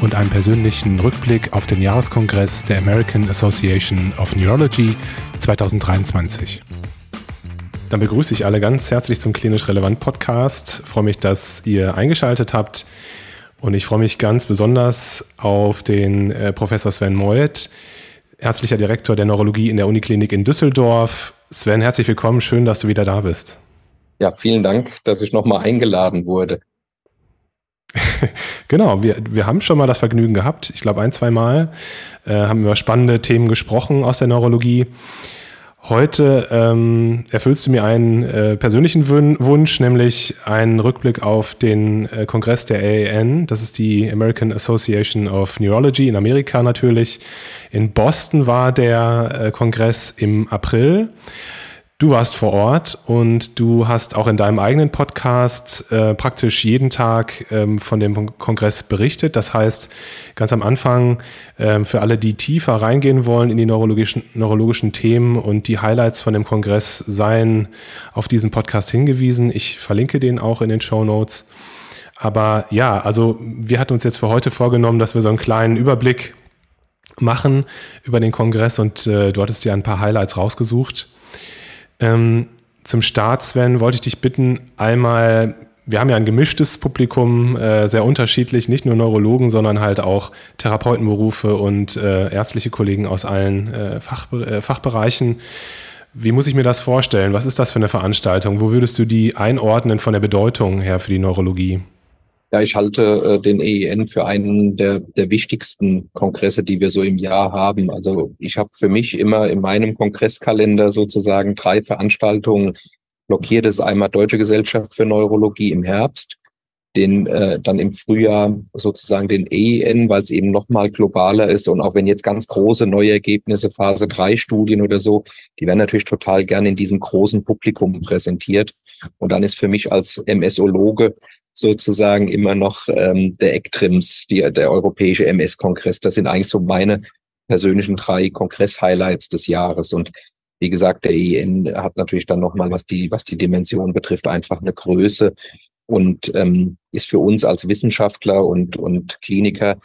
und einem persönlichen Rückblick auf den Jahreskongress der American Association of Neurology 2023. Dann begrüße ich alle ganz herzlich zum Klinisch Relevant Podcast. Freue mich, dass ihr eingeschaltet habt. Und ich freue mich ganz besonders auf den äh, Professor Sven Meuth, ärztlicher Direktor der Neurologie in der Uniklinik in Düsseldorf. Sven, herzlich willkommen. Schön, dass du wieder da bist. Ja, vielen Dank, dass ich nochmal eingeladen wurde. genau, wir, wir haben schon mal das Vergnügen gehabt. Ich glaube, ein, zwei Mal äh, haben über spannende Themen gesprochen aus der Neurologie. Heute ähm, erfüllst du mir einen äh, persönlichen Wunsch, nämlich einen Rückblick auf den äh, Kongress der AAN. Das ist die American Association of Neurology in Amerika natürlich. In Boston war der äh, Kongress im April. Du warst vor Ort und du hast auch in deinem eigenen Podcast äh, praktisch jeden Tag ähm, von dem Kongress berichtet. Das heißt, ganz am Anfang ähm, für alle, die tiefer reingehen wollen in die neurologischen, neurologischen Themen und die Highlights von dem Kongress seien auf diesen Podcast hingewiesen. Ich verlinke den auch in den Show Notes. Aber ja, also wir hatten uns jetzt für heute vorgenommen, dass wir so einen kleinen Überblick machen über den Kongress und äh, du hattest dir ein paar Highlights rausgesucht. Ähm, zum Start, Sven, wollte ich dich bitten, einmal, wir haben ja ein gemischtes Publikum, äh, sehr unterschiedlich, nicht nur Neurologen, sondern halt auch Therapeutenberufe und äh, ärztliche Kollegen aus allen äh, Fach, äh, Fachbereichen. Wie muss ich mir das vorstellen? Was ist das für eine Veranstaltung? Wo würdest du die einordnen von der Bedeutung her für die Neurologie? Ja, ich halte äh, den EEN für einen der, der wichtigsten Kongresse, die wir so im Jahr haben. Also ich habe für mich immer in meinem Kongresskalender sozusagen drei Veranstaltungen blockiert. Das ist einmal Deutsche Gesellschaft für Neurologie im Herbst, den äh, dann im Frühjahr sozusagen den EEN, weil es eben nochmal globaler ist. Und auch wenn jetzt ganz große neue Ergebnisse, Phase 3 Studien oder so, die werden natürlich total gerne in diesem großen Publikum präsentiert. Und dann ist für mich als MSologe sozusagen immer noch ähm, der ECTRIMS, die, der Europäische MS-Kongress. Das sind eigentlich so meine persönlichen drei Kongress-Highlights des Jahres. Und wie gesagt, der EN hat natürlich dann nochmal, was die, was die Dimension betrifft, einfach eine Größe und ähm, ist für uns als Wissenschaftler und, und Kliniker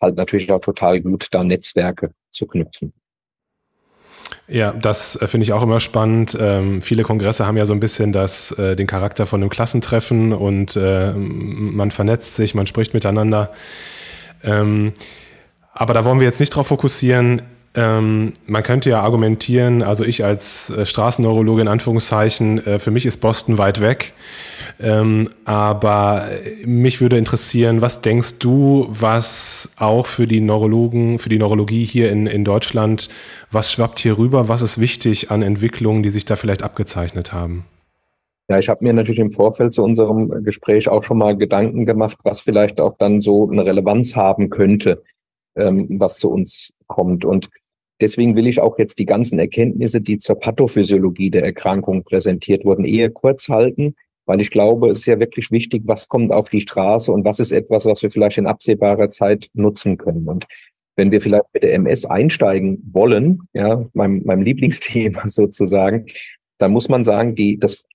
halt natürlich auch total gut, da Netzwerke zu knüpfen. Ja, das äh, finde ich auch immer spannend. Ähm, viele Kongresse haben ja so ein bisschen das, äh, den Charakter von einem Klassentreffen und äh, man vernetzt sich, man spricht miteinander. Ähm, aber da wollen wir jetzt nicht drauf fokussieren. Ähm, man könnte ja argumentieren, also ich als äh, Straßenneurologe in Anführungszeichen, äh, für mich ist Boston weit weg. Ähm, aber mich würde interessieren, was denkst du, was auch für die Neurologen, für die Neurologie hier in, in Deutschland, was schwappt hier rüber? Was ist wichtig an Entwicklungen, die sich da vielleicht abgezeichnet haben? Ja, ich habe mir natürlich im Vorfeld zu unserem Gespräch auch schon mal Gedanken gemacht, was vielleicht auch dann so eine Relevanz haben könnte, ähm, was zu uns kommt. Und deswegen will ich auch jetzt die ganzen Erkenntnisse, die zur Pathophysiologie der Erkrankung präsentiert wurden, eher kurz halten, weil ich glaube, es ist ja wirklich wichtig, was kommt auf die Straße und was ist etwas, was wir vielleicht in absehbarer Zeit nutzen können. Und wenn wir vielleicht mit der MS einsteigen wollen, ja, meinem, meinem Lieblingsthema sozusagen, dann muss man sagen, die, das,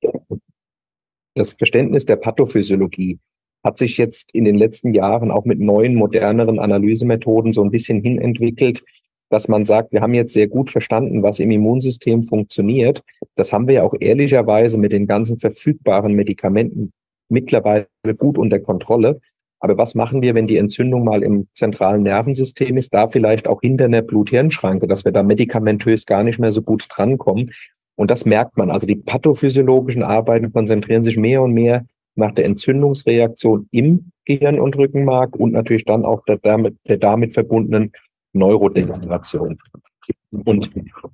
das Verständnis der Pathophysiologie hat sich jetzt in den letzten Jahren auch mit neuen, moderneren Analysemethoden so ein bisschen hinentwickelt, dass man sagt, wir haben jetzt sehr gut verstanden, was im Immunsystem funktioniert. Das haben wir ja auch ehrlicherweise mit den ganzen verfügbaren Medikamenten mittlerweile gut unter Kontrolle. Aber was machen wir, wenn die Entzündung mal im zentralen Nervensystem ist, da vielleicht auch hinter einer Blut-Hirn-Schranke, dass wir da medikamentös gar nicht mehr so gut drankommen? Und das merkt man. Also die pathophysiologischen Arbeiten konzentrieren sich mehr und mehr nach der Entzündungsreaktion im Gehirn und Rückenmark und natürlich dann auch der damit, der damit verbundenen Neurodegeneration. Und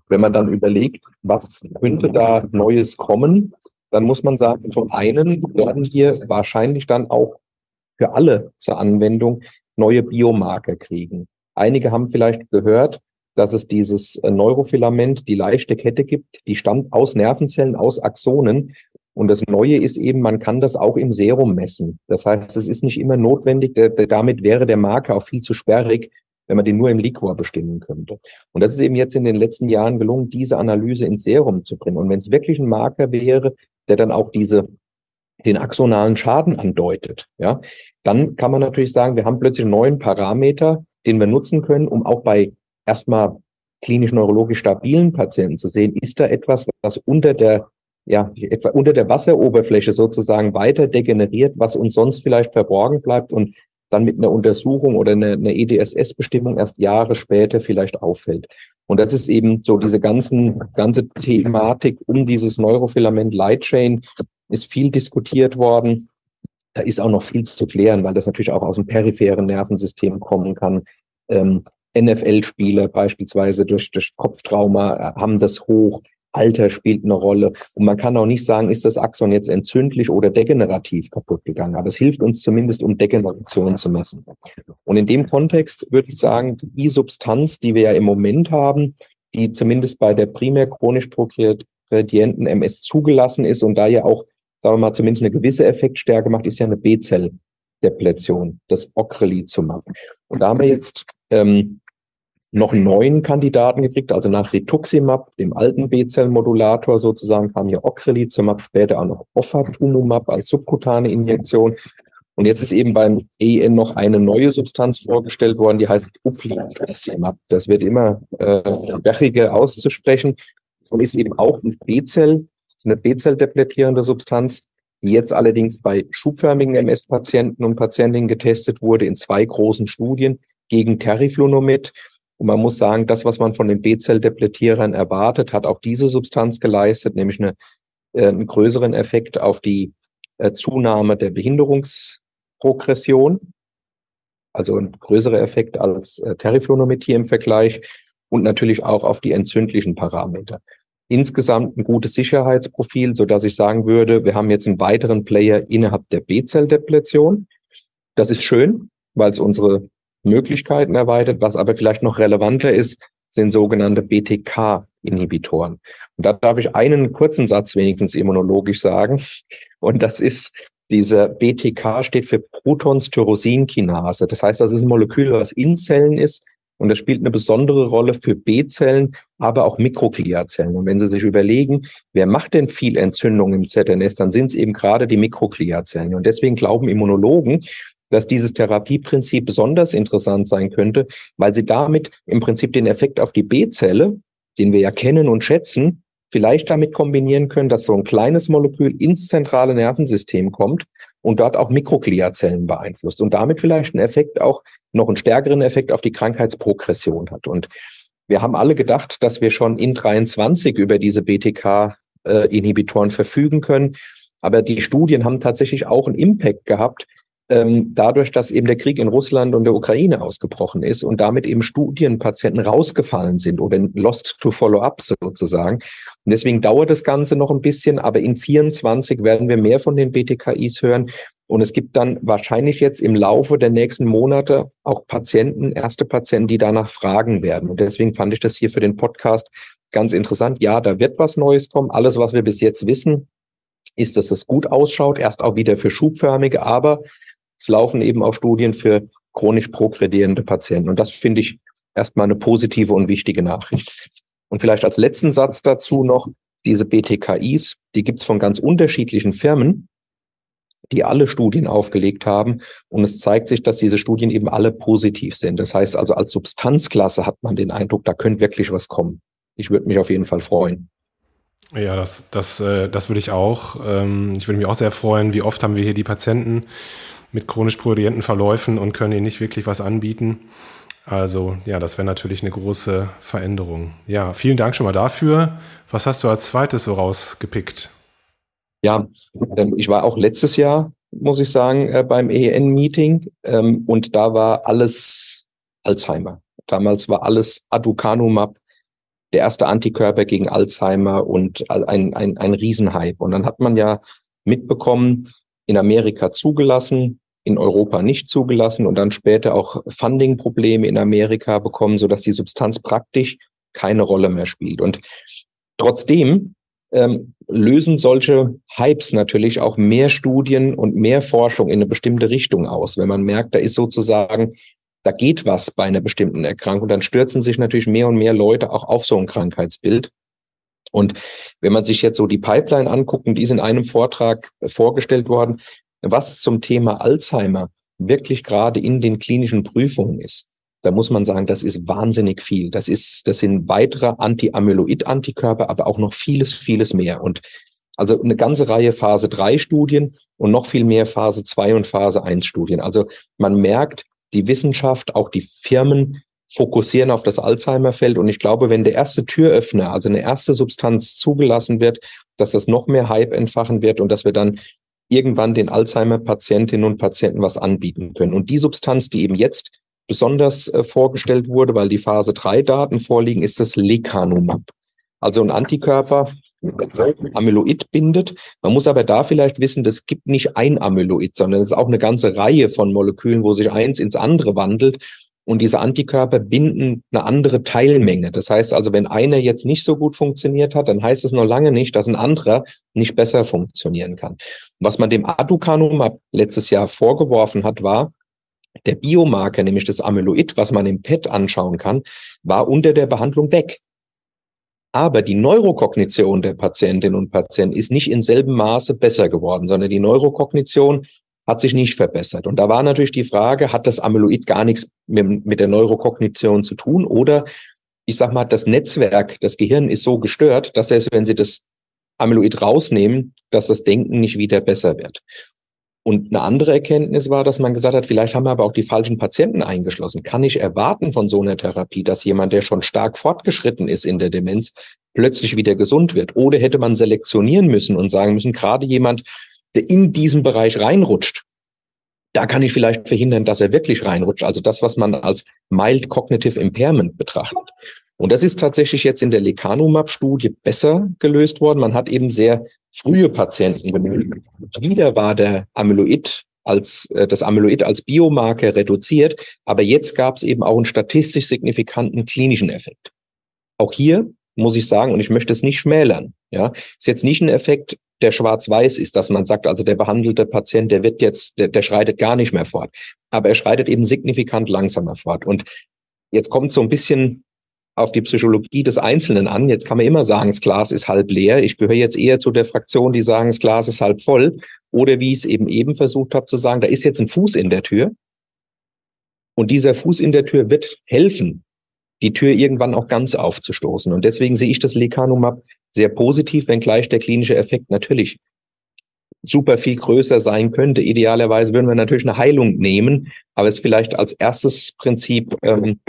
wenn man dann überlegt, was könnte da Neues kommen, dann muss man sagen, zum einen werden hier wahrscheinlich dann auch für alle zur Anwendung neue Biomarker kriegen. Einige haben vielleicht gehört, dass es dieses äh, Neurofilament, die leichte Kette gibt, die stammt aus Nervenzellen, aus Axonen. Und das Neue ist eben, man kann das auch im Serum messen. Das heißt, es ist nicht immer notwendig, damit wäre der Marker auch viel zu sperrig, wenn man den nur im Liquor bestimmen könnte. Und das ist eben jetzt in den letzten Jahren gelungen, diese Analyse ins Serum zu bringen. Und wenn es wirklich ein Marker wäre, der dann auch diese den axonalen Schaden andeutet, ja, dann kann man natürlich sagen, wir haben plötzlich einen neuen Parameter, den wir nutzen können, um auch bei erstmal klinisch-neurologisch stabilen Patienten zu sehen, ist da etwas, was unter der ja, etwa unter der Wasseroberfläche sozusagen weiter degeneriert, was uns sonst vielleicht verborgen bleibt und dann mit einer Untersuchung oder einer, einer EDSS-Bestimmung erst Jahre später vielleicht auffällt. Und das ist eben so diese ganzen, ganze Thematik um dieses Neurofilament Lightchain ist viel diskutiert worden. Da ist auch noch viel zu klären, weil das natürlich auch aus dem peripheren Nervensystem kommen kann. Ähm, NFL-Spieler beispielsweise durch, durch Kopftrauma äh, haben das hoch. Alter spielt eine Rolle. Und man kann auch nicht sagen, ist das Axon jetzt entzündlich oder degenerativ kaputt gegangen. Aber es hilft uns zumindest, um Degeneration zu messen. Und in dem Kontext würde ich sagen, die Substanz, die wir ja im Moment haben, die zumindest bei der primär chronisch progredienten MS zugelassen ist und da ja auch, sagen wir mal, zumindest eine gewisse Effektstärke macht, ist ja eine B-Zell-Depletion, das Ocrelizumab. Und da haben wir jetzt ähm, noch neun Kandidaten gekriegt, also nach Rituximab, dem alten B-Zell-Modulator sozusagen, kam hier Ocrelizumab, später auch noch Ofatumumab als subkutane Injektion. Und jetzt ist eben beim EN noch eine neue Substanz vorgestellt worden, die heißt Uplizumab. Das wird immer äh, sperriger auszusprechen und ist eben auch ein B-Zell, eine B-Zell-depletierende Substanz, die jetzt allerdings bei schubförmigen MS-Patienten und Patientinnen getestet wurde in zwei großen Studien gegen Teriflunomid und man muss sagen, das, was man von den B-Zell-Depletierern erwartet, hat auch diese Substanz geleistet, nämlich eine, äh, einen größeren Effekt auf die äh, Zunahme der Behinderungsprogression, also ein größerer Effekt als äh, Teriflunomid im Vergleich und natürlich auch auf die entzündlichen Parameter. Insgesamt ein gutes Sicherheitsprofil, so dass ich sagen würde, wir haben jetzt einen weiteren Player innerhalb der B-Zell-Depletion. Das ist schön, weil es unsere Möglichkeiten erweitert. Was aber vielleicht noch relevanter ist, sind sogenannte BTK-Inhibitoren. Und da darf ich einen kurzen Satz wenigstens immunologisch sagen. Und das ist, dieser BTK steht für Protonstyrosinkinaase. Das heißt, das ist ein Molekül, was in Zellen ist. Und das spielt eine besondere Rolle für B-Zellen, aber auch Mikrogliazellen. Und wenn Sie sich überlegen, wer macht denn viel Entzündung im ZNS, dann sind es eben gerade die Mikrogliazellen. Und deswegen glauben Immunologen, dass dieses Therapieprinzip besonders interessant sein könnte, weil sie damit im Prinzip den Effekt auf die B-Zelle, den wir ja kennen und schätzen, vielleicht damit kombinieren können, dass so ein kleines Molekül ins zentrale Nervensystem kommt und dort auch Mikrogliazellen beeinflusst und damit vielleicht einen Effekt auch noch einen stärkeren Effekt auf die Krankheitsprogression hat. Und wir haben alle gedacht, dass wir schon in 23 über diese BTK-Inhibitoren äh, verfügen können. Aber die Studien haben tatsächlich auch einen Impact gehabt, ähm, dadurch, dass eben der Krieg in Russland und der Ukraine ausgebrochen ist und damit eben Studienpatienten rausgefallen sind oder lost to follow up sozusagen. Und deswegen dauert das Ganze noch ein bisschen, aber in 24 werden wir mehr von den BTKIs hören. Und es gibt dann wahrscheinlich jetzt im Laufe der nächsten Monate auch Patienten, erste Patienten, die danach fragen werden. Und deswegen fand ich das hier für den Podcast ganz interessant. Ja, da wird was Neues kommen. Alles, was wir bis jetzt wissen, ist, dass es gut ausschaut. Erst auch wieder für schubförmige, aber es laufen eben auch Studien für chronisch progredierende Patienten. Und das finde ich erstmal eine positive und wichtige Nachricht. Und vielleicht als letzten Satz dazu noch, diese BTKIs, die gibt es von ganz unterschiedlichen Firmen, die alle Studien aufgelegt haben. Und es zeigt sich, dass diese Studien eben alle positiv sind. Das heißt also, als Substanzklasse hat man den Eindruck, da könnte wirklich was kommen. Ich würde mich auf jeden Fall freuen. Ja, das, das, äh, das würde ich auch. Ähm, ich würde mich auch sehr freuen. Wie oft haben wir hier die Patienten, mit chronisch prurienten Verläufen und können ihnen nicht wirklich was anbieten. Also ja, das wäre natürlich eine große Veränderung. Ja, vielen Dank schon mal dafür. Was hast du als zweites so rausgepickt? Ja, ähm, ich war auch letztes Jahr, muss ich sagen, äh, beim EN-Meeting ähm, und da war alles Alzheimer. Damals war alles Aducanumab, der erste Antikörper gegen Alzheimer und ein, ein, ein Riesenhype. Und dann hat man ja mitbekommen, in Amerika zugelassen, in Europa nicht zugelassen und dann später auch Funding-Probleme in Amerika bekommen, sodass die Substanz praktisch keine Rolle mehr spielt. Und trotzdem ähm, lösen solche Hypes natürlich auch mehr Studien und mehr Forschung in eine bestimmte Richtung aus. Wenn man merkt, da ist sozusagen, da geht was bei einer bestimmten Erkrankung, dann stürzen sich natürlich mehr und mehr Leute auch auf so ein Krankheitsbild. Und wenn man sich jetzt so die Pipeline anguckt, und die ist in einem Vortrag vorgestellt worden, was zum Thema Alzheimer wirklich gerade in den klinischen Prüfungen ist, da muss man sagen, das ist wahnsinnig viel. Das ist, das sind weitere Anti-Amyloid-Antikörper, aber auch noch vieles, vieles mehr. Und also eine ganze Reihe Phase 3 Studien und noch viel mehr Phase 2 und Phase 1 Studien. Also man merkt, die Wissenschaft, auch die Firmen fokussieren auf das Alzheimer-Feld. Und ich glaube, wenn der erste Türöffner, also eine erste Substanz zugelassen wird, dass das noch mehr Hype entfachen wird und dass wir dann irgendwann den Alzheimer-Patientinnen und Patienten was anbieten können. Und die Substanz, die eben jetzt besonders äh, vorgestellt wurde, weil die Phase 3 Daten vorliegen, ist das Lecanemab. Also ein Antikörper, Amyloid bindet. Man muss aber da vielleicht wissen, das gibt nicht ein Amyloid, sondern es ist auch eine ganze Reihe von Molekülen, wo sich eins ins andere wandelt. Und diese Antikörper binden eine andere Teilmenge. Das heißt also, wenn einer jetzt nicht so gut funktioniert hat, dann heißt es noch lange nicht, dass ein anderer nicht besser funktionieren kann. Was man dem Aducanumab letztes Jahr vorgeworfen hat, war, der Biomarker, nämlich das Amyloid, was man im PET anschauen kann, war unter der Behandlung weg. Aber die Neurokognition der Patientinnen und Patienten ist nicht in selben Maße besser geworden, sondern die Neurokognition hat sich nicht verbessert. Und da war natürlich die Frage, hat das Amyloid gar nichts mit, mit der Neurokognition zu tun? Oder ich sag mal, das Netzwerk, das Gehirn ist so gestört, dass selbst wenn Sie das Amyloid rausnehmen, dass das Denken nicht wieder besser wird. Und eine andere Erkenntnis war, dass man gesagt hat, vielleicht haben wir aber auch die falschen Patienten eingeschlossen. Kann ich erwarten von so einer Therapie, dass jemand, der schon stark fortgeschritten ist in der Demenz, plötzlich wieder gesund wird? Oder hätte man selektionieren müssen und sagen müssen, gerade jemand, der in diesen Bereich reinrutscht, da kann ich vielleicht verhindern, dass er wirklich reinrutscht. Also das, was man als mild cognitive impairment betrachtet. Und das ist tatsächlich jetzt in der Lecanomab-Studie besser gelöst worden. Man hat eben sehr frühe Patienten benötigt. Wieder war der Amyloid als äh, das Amyloid als Biomarker reduziert, aber jetzt gab es eben auch einen statistisch signifikanten klinischen Effekt. Auch hier muss ich sagen, und ich möchte es nicht schmälern, ja, ist jetzt nicht ein Effekt, der schwarz-weiß ist, dass man sagt, also der behandelte Patient, der wird jetzt, der, der schreitet gar nicht mehr fort. Aber er schreitet eben signifikant langsamer fort. Und jetzt kommt so ein bisschen auf die Psychologie des Einzelnen an. Jetzt kann man immer sagen, das Glas ist halb leer. Ich gehöre jetzt eher zu der Fraktion, die sagen, das Glas ist halb voll. Oder wie ich es eben eben versucht habe zu sagen, da ist jetzt ein Fuß in der Tür. Und dieser Fuß in der Tür wird helfen, die Tür irgendwann auch ganz aufzustoßen. Und deswegen sehe ich das Lecanumab sehr positiv, wenngleich der klinische Effekt natürlich super viel größer sein könnte. Idealerweise würden wir natürlich eine Heilung nehmen, aber es vielleicht als erstes Prinzip ähm,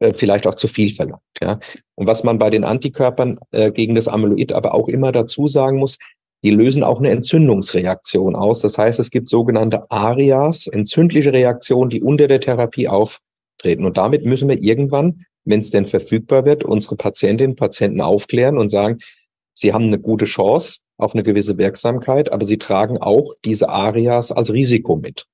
äh, vielleicht auch zu viel verlangt. Ja. Und was man bei den Antikörpern äh, gegen das Amyloid aber auch immer dazu sagen muss, die lösen auch eine Entzündungsreaktion aus. Das heißt, es gibt sogenannte ARIAs, entzündliche Reaktionen, die unter der Therapie auftreten. Und damit müssen wir irgendwann, wenn es denn verfügbar wird, unsere Patientinnen und Patienten aufklären und sagen, sie haben eine gute Chance auf eine gewisse Wirksamkeit, aber sie tragen auch diese ARIAs als Risiko mit.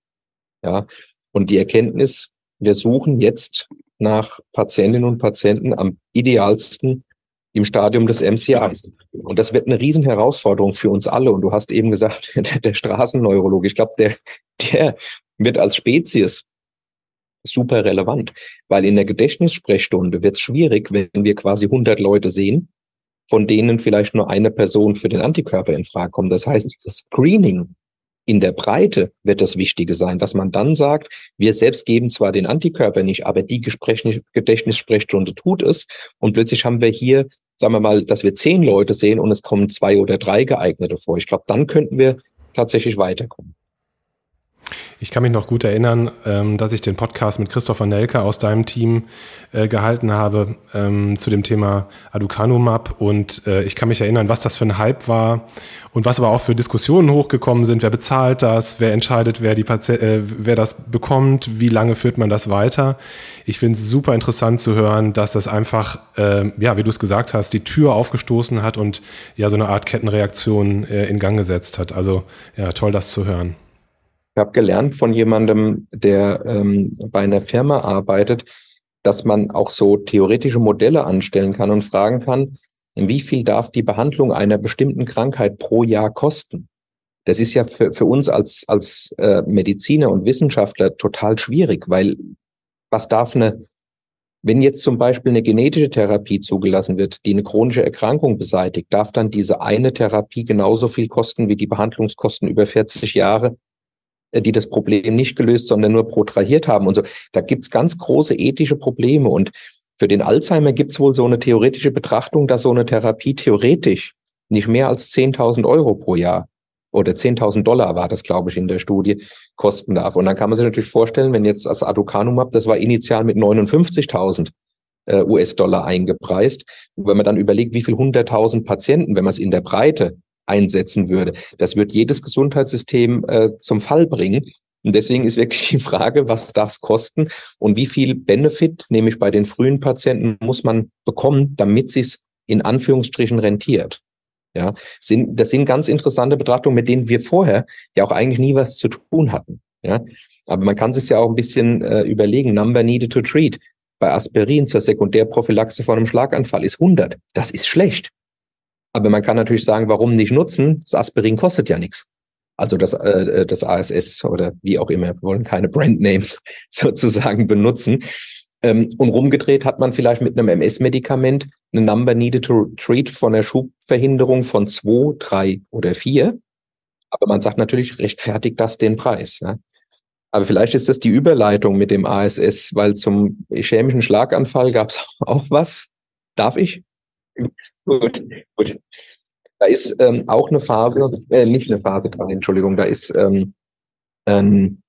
Ja. Und die Erkenntnis, wir suchen jetzt nach Patientinnen und Patienten am idealsten im Stadium des MCIs. Und das wird eine Riesenherausforderung für uns alle. Und du hast eben gesagt, der, der Straßenneurologe, ich glaube, der, der wird als Spezies super relevant, weil in der Gedächtnissprechstunde wird es schwierig, wenn wir quasi 100 Leute sehen, von denen vielleicht nur eine Person für den Antikörper in Frage kommt. Das heißt, das Screening in der Breite wird das Wichtige sein, dass man dann sagt, wir selbst geben zwar den Antikörper nicht, aber die Gedächtnissprechstunde tut es. Und plötzlich haben wir hier, sagen wir mal, dass wir zehn Leute sehen und es kommen zwei oder drei geeignete vor. Ich glaube, dann könnten wir tatsächlich weiterkommen. Ich kann mich noch gut erinnern, ähm, dass ich den Podcast mit Christopher Nelke aus deinem Team äh, gehalten habe ähm, zu dem Thema Aducanumab und äh, ich kann mich erinnern, was das für ein Hype war und was aber auch für Diskussionen hochgekommen sind. Wer bezahlt das? Wer entscheidet, wer, die Patient, äh, wer das bekommt? Wie lange führt man das weiter? Ich finde es super interessant zu hören, dass das einfach, äh, ja, wie du es gesagt hast, die Tür aufgestoßen hat und ja so eine Art Kettenreaktion äh, in Gang gesetzt hat. Also ja, toll, das zu hören. Ich habe gelernt von jemandem, der ähm, bei einer Firma arbeitet, dass man auch so theoretische Modelle anstellen kann und fragen kann, wie viel darf die Behandlung einer bestimmten Krankheit pro Jahr kosten? Das ist ja für, für uns als, als äh, Mediziner und Wissenschaftler total schwierig, weil was darf eine, wenn jetzt zum Beispiel eine genetische Therapie zugelassen wird, die eine chronische Erkrankung beseitigt, darf dann diese eine Therapie genauso viel kosten wie die Behandlungskosten über 40 Jahre die das Problem nicht gelöst, sondern nur protrahiert haben und so. Da gibt's ganz große ethische Probleme. Und für den Alzheimer gibt's wohl so eine theoretische Betrachtung, dass so eine Therapie theoretisch nicht mehr als 10.000 Euro pro Jahr oder 10.000 Dollar war das, glaube ich, in der Studie, kosten darf. Und dann kann man sich natürlich vorstellen, wenn jetzt das Aducanumab, das war initial mit 59.000 äh, US-Dollar eingepreist. Wenn man dann überlegt, wie viel 100.000 Patienten, wenn man es in der Breite einsetzen würde. Das wird jedes Gesundheitssystem äh, zum Fall bringen. Und deswegen ist wirklich die Frage, was darf es kosten und wie viel Benefit, nämlich bei den frühen Patienten, muss man bekommen, damit es in Anführungsstrichen rentiert. Ja, sind, das sind ganz interessante Betrachtungen, mit denen wir vorher ja auch eigentlich nie was zu tun hatten. Ja, aber man kann sich ja auch ein bisschen äh, überlegen. Number needed to treat bei Aspirin zur Sekundärprophylaxe von einem Schlaganfall ist 100. Das ist schlecht. Aber man kann natürlich sagen, warum nicht nutzen? Das Aspirin kostet ja nichts. Also das, äh, das ASS oder wie auch immer, wir wollen keine Brandnames sozusagen benutzen. Ähm, und rumgedreht hat man vielleicht mit einem MS-Medikament eine Number Needed to Treat von der Schubverhinderung von zwei, drei oder vier. Aber man sagt natürlich, rechtfertigt das den Preis. Ja? Aber vielleicht ist das die Überleitung mit dem ASS, weil zum ischämischen Schlaganfall gab es auch was. Darf ich? Gut, gut. Da ist ähm, auch eine Phase, äh, nicht eine Phase dran, Entschuldigung, da ist ähm, ein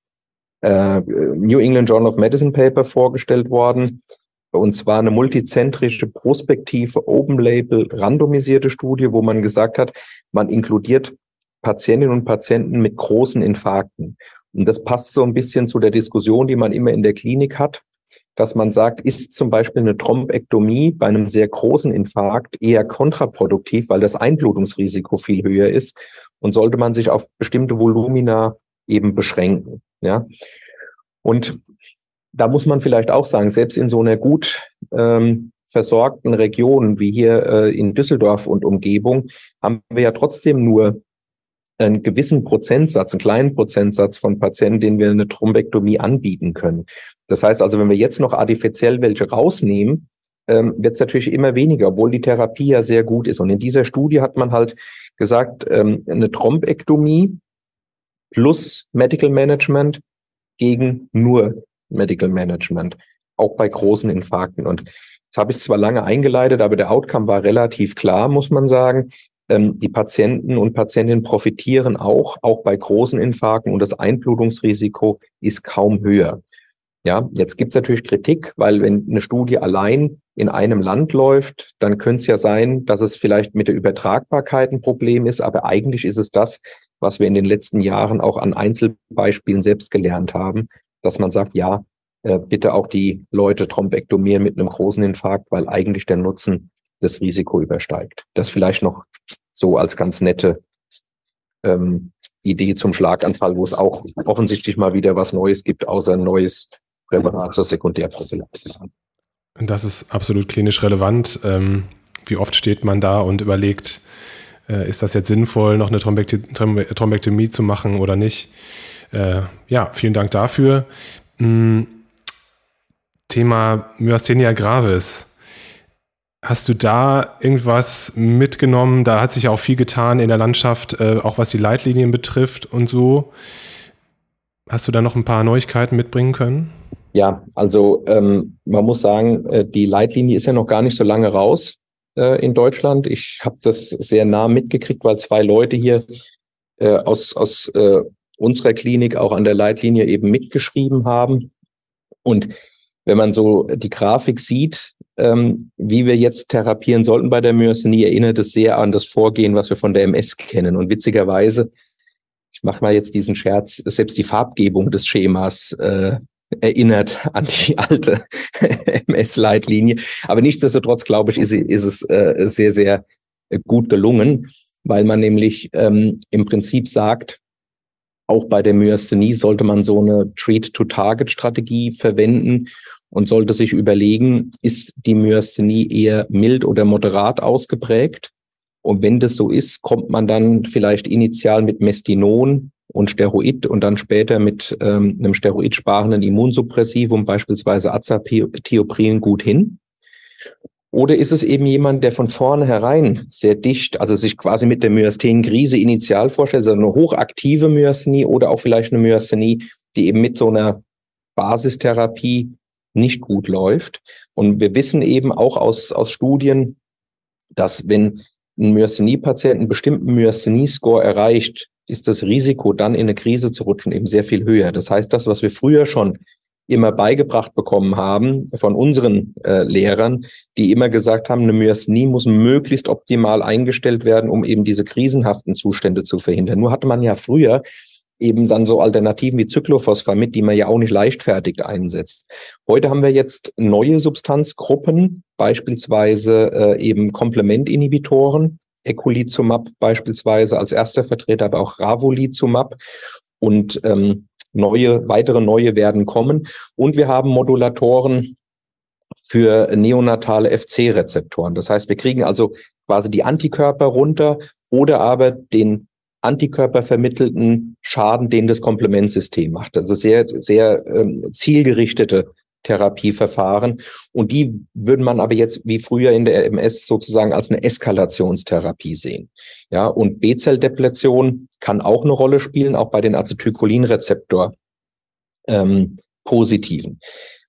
äh, New England Journal of Medicine Paper vorgestellt worden. Und zwar eine multizentrische, prospektive, Open-Label, randomisierte Studie, wo man gesagt hat, man inkludiert Patientinnen und Patienten mit großen Infarkten. Und das passt so ein bisschen zu der Diskussion, die man immer in der Klinik hat dass man sagt, ist zum Beispiel eine Thrombektomie bei einem sehr großen Infarkt eher kontraproduktiv, weil das Einblutungsrisiko viel höher ist und sollte man sich auf bestimmte Volumina eben beschränken. Ja. Und da muss man vielleicht auch sagen, selbst in so einer gut ähm, versorgten Region wie hier äh, in Düsseldorf und Umgebung haben wir ja trotzdem nur einen gewissen Prozentsatz, einen kleinen Prozentsatz von Patienten, denen wir eine Thrombektomie anbieten können. Das heißt also, wenn wir jetzt noch artifiziell welche rausnehmen, ähm, wird es natürlich immer weniger, obwohl die Therapie ja sehr gut ist. Und in dieser Studie hat man halt gesagt, ähm, eine Thrombektomie plus Medical Management gegen nur Medical Management, auch bei großen Infarkten. Und das habe ich zwar lange eingeleitet, aber der Outcome war relativ klar, muss man sagen. Ähm, die Patienten und Patientinnen profitieren auch, auch bei großen Infarkten und das Einblutungsrisiko ist kaum höher. Ja, jetzt gibt es natürlich Kritik, weil wenn eine Studie allein in einem Land läuft, dann könnte es ja sein, dass es vielleicht mit der Übertragbarkeit ein Problem ist, aber eigentlich ist es das, was wir in den letzten Jahren auch an Einzelbeispielen selbst gelernt haben, dass man sagt, ja, äh, bitte auch die Leute thrombektomieren mit einem großen Infarkt, weil eigentlich der Nutzen das Risiko übersteigt. Das vielleicht noch so als ganz nette ähm, Idee zum Schlaganfall, wo es auch offensichtlich mal wieder was Neues gibt, außer ein neues Präparat zur Sekundärprophylaxe. Das ist absolut klinisch relevant. Ähm, wie oft steht man da und überlegt, äh, ist das jetzt sinnvoll, noch eine Thrombektomie zu machen oder nicht? Äh, ja, vielen Dank dafür. Hm, Thema Myasthenia gravis. Hast du da irgendwas mitgenommen? Da hat sich auch viel getan in der Landschaft, äh, auch was die Leitlinien betrifft und so. Hast du da noch ein paar Neuigkeiten mitbringen können? Ja, also ähm, man muss sagen, äh, die Leitlinie ist ja noch gar nicht so lange raus äh, in Deutschland. Ich habe das sehr nah mitgekriegt, weil zwei Leute hier äh, aus, aus äh, unserer Klinik auch an der Leitlinie eben mitgeschrieben haben. Und wenn man so die Grafik sieht, ähm, wie wir jetzt therapieren sollten bei der Myasthenie, erinnert es sehr an das Vorgehen, was wir von der MS kennen. Und witzigerweise, ich mache mal jetzt diesen Scherz, selbst die Farbgebung des Schemas äh, erinnert an die alte MS-Leitlinie. Aber nichtsdestotrotz, glaube ich, ist, ist es äh, sehr, sehr gut gelungen, weil man nämlich ähm, im Prinzip sagt, auch bei der Myasthenie sollte man so eine Treat-to-Target-Strategie verwenden und sollte sich überlegen, ist die Myasthenie eher mild oder moderat ausgeprägt? Und wenn das so ist, kommt man dann vielleicht initial mit Mestinon und Steroid und dann später mit ähm, einem steroidsparenden Immunsuppressivum, beispielsweise Azathioprин, gut hin. Oder ist es eben jemand, der von vornherein sehr dicht, also sich quasi mit der Myasthenie-Krise initial vorstellt, also eine hochaktive Myasthenie oder auch vielleicht eine Myasthenie, die eben mit so einer Basistherapie nicht gut läuft. Und wir wissen eben auch aus, aus Studien, dass wenn ein Myasthenie-Patient einen bestimmten Myasthenie-Score erreicht, ist das Risiko, dann in eine Krise zu rutschen, eben sehr viel höher. Das heißt, das, was wir früher schon immer beigebracht bekommen haben von unseren äh, Lehrern, die immer gesagt haben, eine Myasthenie muss möglichst optimal eingestellt werden, um eben diese krisenhaften Zustände zu verhindern. Nur hatte man ja früher eben dann so Alternativen wie Cyclophosphamid, die man ja auch nicht leichtfertig einsetzt. Heute haben wir jetzt neue Substanzgruppen, beispielsweise äh, eben Komplementinhibitoren, Eculizumab beispielsweise als erster Vertreter, aber auch Ravulizumab und ähm, neue, weitere neue werden kommen. Und wir haben Modulatoren für neonatale FC-Rezeptoren. Das heißt, wir kriegen also quasi die Antikörper runter oder aber den antikörpervermittelten Schaden, den das Komplementsystem macht. Also sehr, sehr ähm, zielgerichtete Therapieverfahren. Und die würde man aber jetzt wie früher in der MS sozusagen als eine Eskalationstherapie sehen. Ja, und B-Zelldepletion kann auch eine Rolle spielen, auch bei den Acetylcholinrezeptor ähm, positiven.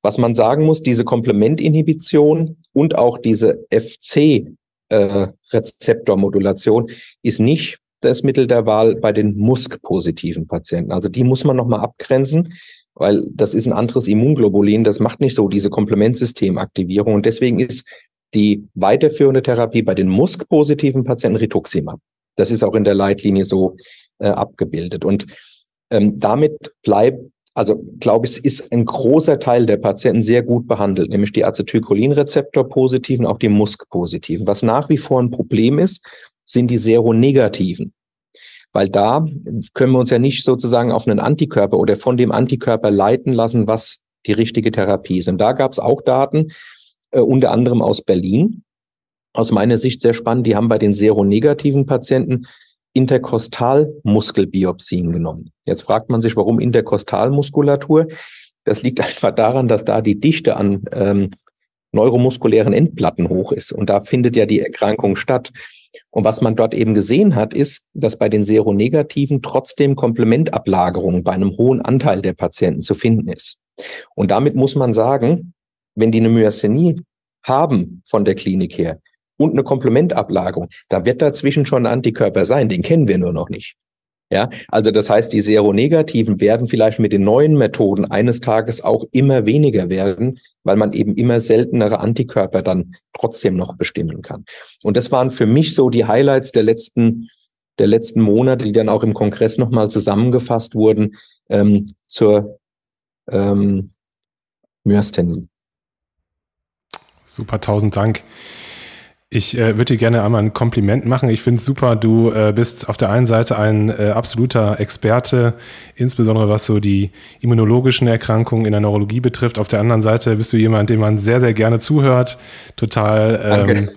Was man sagen muss, diese Komplementinhibition und auch diese FC äh, Rezeptormodulation ist nicht das Mittel der Wahl bei den Musk-positiven Patienten. Also die muss man nochmal abgrenzen weil das ist ein anderes Immunglobulin, das macht nicht so diese Komplementsystemaktivierung und deswegen ist die weiterführende Therapie bei den Musk-positiven Patienten Rituximab. Das ist auch in der Leitlinie so äh, abgebildet und ähm, damit bleibt also glaube ich, ist ein großer Teil der Patienten sehr gut behandelt, nämlich die Acetylcholinrezeptor-positiven, auch die Musk-positiven. Was nach wie vor ein Problem ist, sind die Seronegativen. Weil da können wir uns ja nicht sozusagen auf einen Antikörper oder von dem Antikörper leiten lassen, was die richtige Therapie ist. Und da gab es auch Daten, äh, unter anderem aus Berlin. Aus meiner Sicht sehr spannend. Die haben bei den seronegativen Patienten Interkostalmuskelbiopsien genommen. Jetzt fragt man sich, warum Interkostalmuskulatur? Das liegt einfach daran, dass da die Dichte an ähm, neuromuskulären Endplatten hoch ist. Und da findet ja die Erkrankung statt. Und was man dort eben gesehen hat, ist, dass bei den Seronegativen trotzdem Komplementablagerung bei einem hohen Anteil der Patienten zu finden ist. Und damit muss man sagen, wenn die eine Myasthenie haben von der Klinik her und eine Komplementablagerung, da wird dazwischen schon ein Antikörper sein, den kennen wir nur noch nicht. Ja, also das heißt, die Seronegativen werden vielleicht mit den neuen Methoden eines Tages auch immer weniger werden, weil man eben immer seltenere Antikörper dann trotzdem noch bestimmen kann. Und das waren für mich so die Highlights der letzten der letzten Monate, die dann auch im Kongress nochmal zusammengefasst wurden ähm, zur ähm, Myasthenie. Super, tausend Dank. Ich äh, würde dir gerne einmal ein Kompliment machen. Ich finde es super, du äh, bist auf der einen Seite ein äh, absoluter Experte, insbesondere was so die immunologischen Erkrankungen in der Neurologie betrifft. Auf der anderen Seite bist du jemand, dem man sehr, sehr gerne zuhört, total, ähm,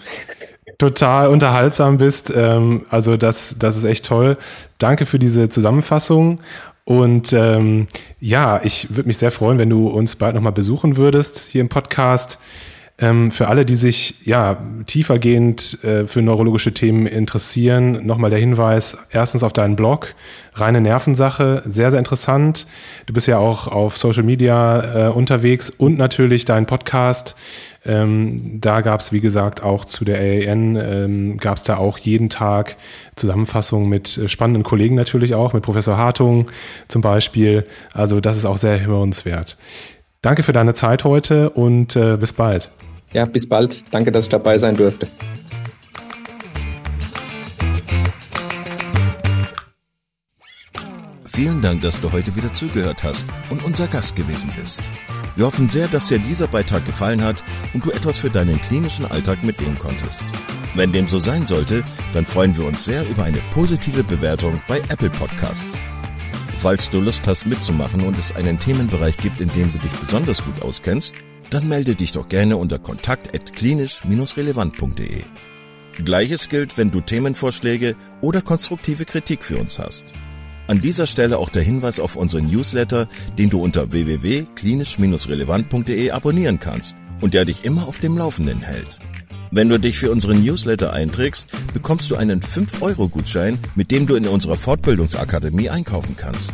total unterhaltsam bist. Ähm, also das, das ist echt toll. Danke für diese Zusammenfassung. Und ähm, ja, ich würde mich sehr freuen, wenn du uns bald nochmal besuchen würdest hier im Podcast. Ähm, für alle, die sich ja tiefergehend äh, für neurologische Themen interessieren, nochmal der Hinweis: erstens auf deinen Blog, reine Nervensache, sehr, sehr interessant. Du bist ja auch auf Social Media äh, unterwegs und natürlich dein Podcast. Ähm, da gab es, wie gesagt, auch zu der AAN, ähm, gab es da auch jeden Tag Zusammenfassungen mit äh, spannenden Kollegen natürlich auch, mit Professor Hartung zum Beispiel. Also das ist auch sehr hörenswert. Danke für deine Zeit heute und äh, bis bald. Ja, bis bald. Danke, dass ich dabei sein durfte. Vielen Dank, dass du heute wieder zugehört hast und unser Gast gewesen bist. Wir hoffen sehr, dass dir dieser Beitrag gefallen hat und du etwas für deinen klinischen Alltag mitnehmen konntest. Wenn dem so sein sollte, dann freuen wir uns sehr über eine positive Bewertung bei Apple Podcasts. Falls du Lust hast mitzumachen und es einen Themenbereich gibt, in dem du dich besonders gut auskennst, dann melde dich doch gerne unter kontakt@klinisch-relevant.de. Gleiches gilt, wenn du Themenvorschläge oder konstruktive Kritik für uns hast. An dieser Stelle auch der Hinweis auf unseren Newsletter, den du unter www.klinisch-relevant.de abonnieren kannst und der dich immer auf dem Laufenden hält. Wenn du dich für unseren Newsletter einträgst, bekommst du einen 5-Euro-Gutschein, mit dem du in unserer Fortbildungsakademie einkaufen kannst.